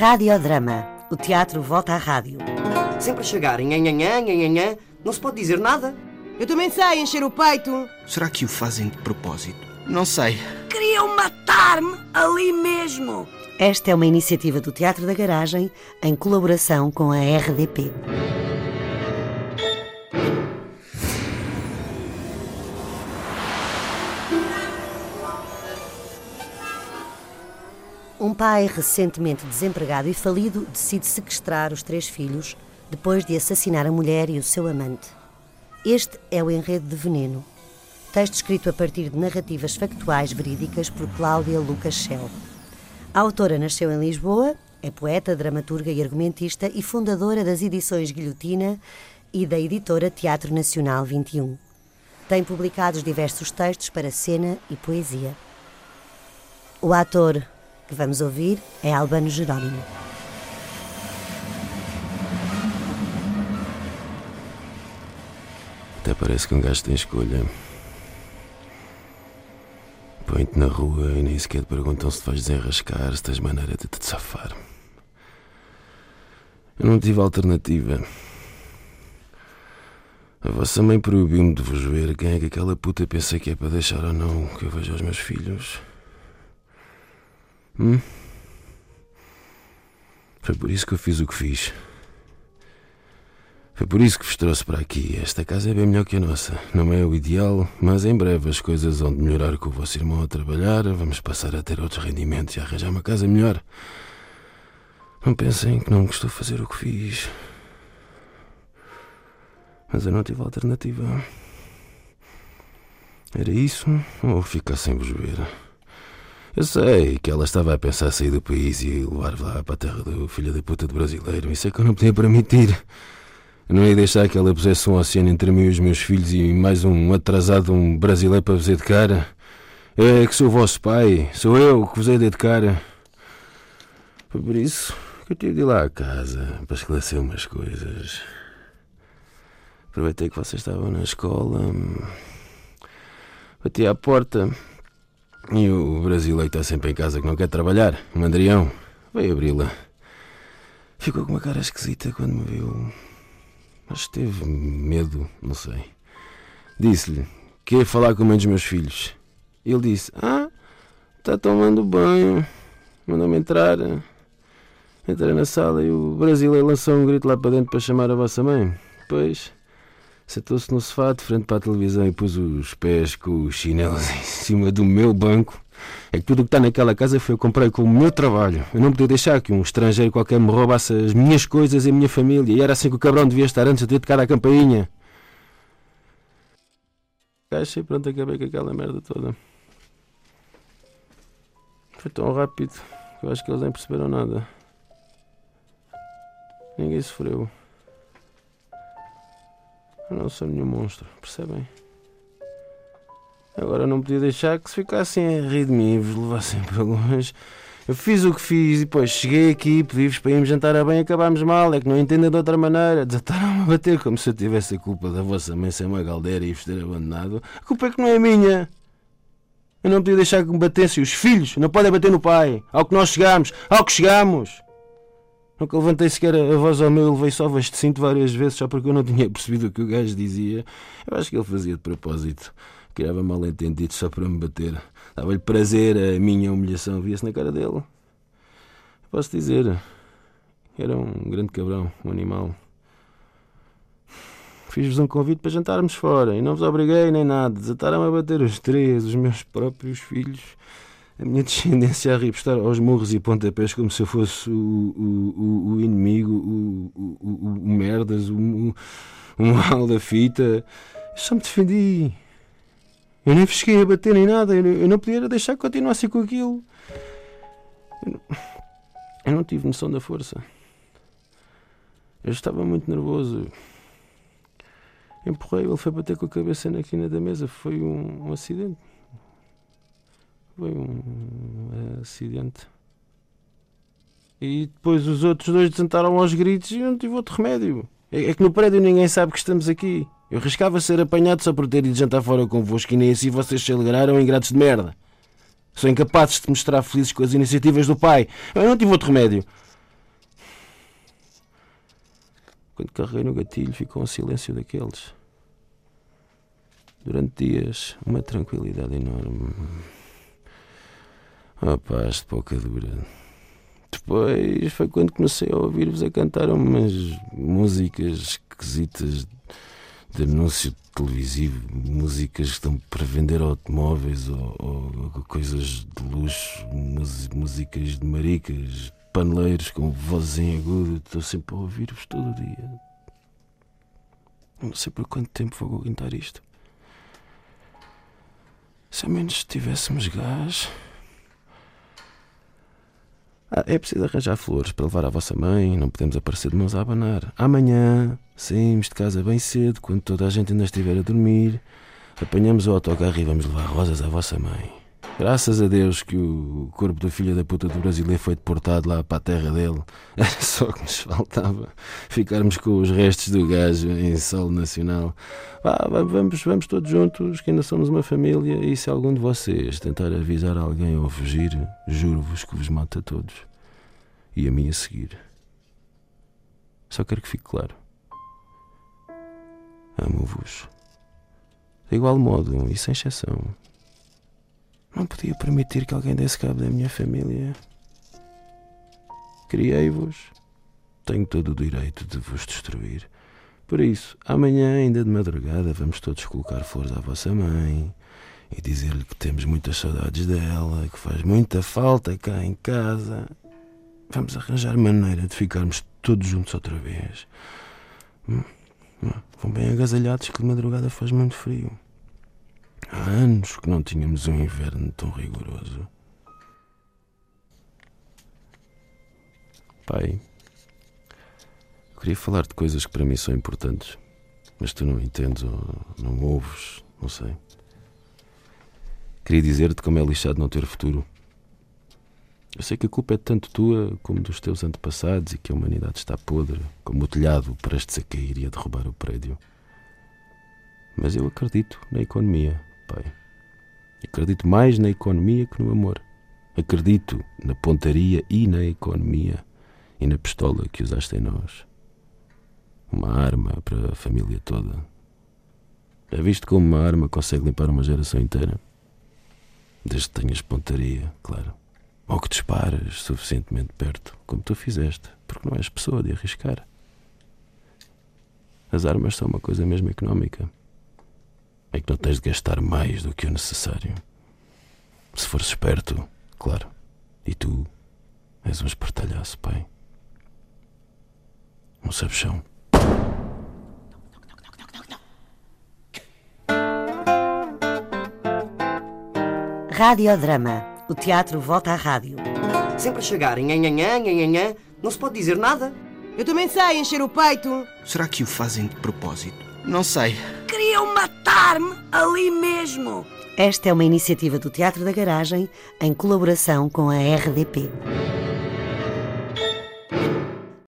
Radiodrama. O teatro volta à rádio. Sempre a chegar em nhanhanhã, não se pode dizer nada. Eu também sei encher o peito. Será que o fazem de propósito? Não sei. Queriam matar-me ali mesmo. Esta é uma iniciativa do Teatro da Garagem em colaboração com a RDP. Um pai recentemente desempregado e falido decide sequestrar os três filhos depois de assassinar a mulher e o seu amante. Este é o Enredo de Veneno, texto escrito a partir de narrativas factuais verídicas por Cláudia Lucas Schell. A autora nasceu em Lisboa, é poeta, dramaturga e argumentista e fundadora das edições Guilhotina e da editora Teatro Nacional 21. Tem publicados diversos textos para cena e poesia. O ator que vamos ouvir é Albano Jerónimo. Até parece que um gajo tem escolha. Põe-te na rua e nem sequer te perguntam se te vais desenrascar, se tens maneira de te safar. Eu não tive alternativa. A vossa mãe proibiu-me de vos ver. Quem é que aquela puta pensa que é para deixar ou não que eu veja os meus filhos? Hum? Foi por isso que eu fiz o que fiz. Foi por isso que vos trouxe para aqui. Esta casa é bem melhor que a nossa. Não é o ideal, mas em breve as coisas vão de melhorar com o vosso irmão a trabalhar. Vamos passar a ter outros rendimentos e arranjar uma casa melhor. Não pensem que não gostou fazer o que fiz. Mas eu não tive alternativa. Era isso ou ficar sem vos ver. Eu sei que ela estava a pensar sair do país e levar lá para a terra do filho da puta de brasileiro. Isso é que eu não podia permitir. Eu não ia deixar que ela pusesse um oceano entre mim e os meus filhos e mais um atrasado, um brasileiro para vos de cara. É que sou o vosso pai, sou eu que vos hei de cara. Foi por isso que eu tive de ir lá à casa para esclarecer umas coisas. Aproveitei que vocês estavam na escola. Bati à porta e o brasileiro está sempre em casa que não quer trabalhar, o Mandrião, veio abri-la. Ficou com uma cara esquisita quando me viu. Mas teve medo, não sei. Disse-lhe que ia falar com um dos meus filhos. Ele disse: Ah, está tomando banho. Mandou-me entrar. Entrei na sala e o brasileiro lançou um grito lá para dentro para chamar a vossa mãe. Depois sentou-se no sofá de frente para a televisão e pôs os pés com os chinelos em cima do meu banco. É que tudo o que está naquela casa foi eu comprei com o meu trabalho. Eu não podia deixar que um estrangeiro qualquer me roubasse as minhas coisas e a minha família. E era assim que o cabrão devia estar antes de ter tocado a campainha. Caixa e pronto, acabei com aquela merda toda. Foi tão rápido que eu acho que eles nem perceberam nada. Ninguém sofreu. Eu não sou nenhum monstro, percebem? Agora não podia deixar que se ficassem a rir de mim e vos levassem para longe. Eu fiz o que fiz e depois cheguei aqui, pedi-vos para irmos jantar a bem e acabámos mal. É que não entendem de outra maneira. Desataram-me a bater como se eu tivesse a culpa da vossa mãe ser uma galdeira e vos ter abandonado. A culpa é que não é minha. Eu não podia deixar que me batessem os filhos. Não podem bater no pai. Ao que nós chegamos. Ao que chegamos. Nunca levantei sequer a voz ao meu levei só de cinto várias vezes só porque eu não tinha percebido o que o gajo dizia. Eu acho que ele fazia de propósito. Criava mal entendido só para me bater. Dava-lhe prazer a minha humilhação. Via-se na cara dele. Posso dizer, era um grande cabrão, um animal. Fiz-vos um convite para jantarmos fora e não vos obriguei nem nada. Desataram a bater os três, os meus próprios filhos. A minha descendência a repostar aos morros e pontapés como se eu fosse o, o, o, inimigo, o, o, merdas, o, o mal da fita. só me defendi. Eu nem cheguei a bater nem nada. Eu, não podia deixar que continuasse com aquilo. Eu não, eu não tive noção da força. Eu estava muito nervoso. Empurrei, ele foi bater com a cabeça na quina da mesa. Foi um, um acidente. Foi um acidente. E depois os outros dois desentaram aos gritos e eu não tive outro remédio. É, é que no prédio ninguém sabe que estamos aqui. Eu riscava ser apanhado só por ter ido jantar fora convosco e nem assim vocês se alegraram ingratos de merda. São incapazes de mostrar felizes com as iniciativas do pai. Eu não tive outro remédio. quando carreguei no gatilho, ficou um silêncio daqueles. Durante dias, uma tranquilidade enorme. Oh, paz de pouca dura. Depois foi quando comecei a ouvir-vos a cantar umas músicas esquisitas de anúncio televisivo, músicas que estão para vender automóveis ou, ou coisas de luxo, músicas de maricas, paneleiros com voz em agudo. Estou sempre a ouvir-vos todo o dia. Não sei por quanto tempo vou aguentar isto. Se ao menos tivéssemos gás. Ah, é preciso arranjar flores para levar à vossa mãe. Não podemos aparecer de mãos a abanar. Amanhã saímos de casa bem cedo, quando toda a gente ainda estiver a dormir. Apanhamos o autocarro e vamos levar rosas à vossa mãe. Graças a Deus que o corpo do filho da puta do brasileiro foi deportado lá para a terra dele. Era só que nos faltava ficarmos com os restos do gajo em solo nacional. Vamos, vamos todos juntos, que ainda somos uma família. E se algum de vocês tentar avisar alguém ou fugir, juro-vos que vos mata a todos. E a mim a seguir. Só quero que fique claro. Amo-vos. De igual modo e sem exceção. Não podia permitir que alguém desse cabo da minha família. Criei-vos. Tenho todo o direito de vos destruir. Por isso, amanhã, ainda de madrugada, vamos todos colocar flores à vossa mãe e dizer-lhe que temos muitas saudades dela, que faz muita falta cá em casa. Vamos arranjar maneira de ficarmos todos juntos outra vez. Hum? hum vão bem agasalhados que de madrugada faz muito frio. Há anos que não tínhamos um inverno tão rigoroso. Pai, queria falar de coisas que para mim são importantes, mas tu não entendes ou não ouves, não sei. Queria dizer-te como é lixado não ter futuro. Eu sei que a culpa é tanto tua como dos teus antepassados e que a humanidade está podre, como o telhado prestes a cair e a derrubar o prédio. Mas eu acredito na economia pai. Acredito mais na economia que no amor. Acredito na pontaria e na economia e na pistola que usaste em nós. Uma arma para a família toda. Já viste como uma arma consegue limpar uma geração inteira? Desde que tenhas pontaria, claro. Ou que dispares suficientemente perto, como tu fizeste, porque não és pessoa de arriscar. As armas são uma coisa mesmo económica é que não tens de gastar mais do que o necessário. Se fores esperto, claro. E tu és um espertalhaço, pai. Um sabichão. Radiodrama. O teatro volta à rádio. Sempre a chegar em nhanhanhã, nhanhanhã, não se pode dizer nada. Eu também sei encher o peito. Será que o fazem de propósito? Não sei. Queriam matar-me ali mesmo. Esta é uma iniciativa do Teatro da Garagem em colaboração com a RDP.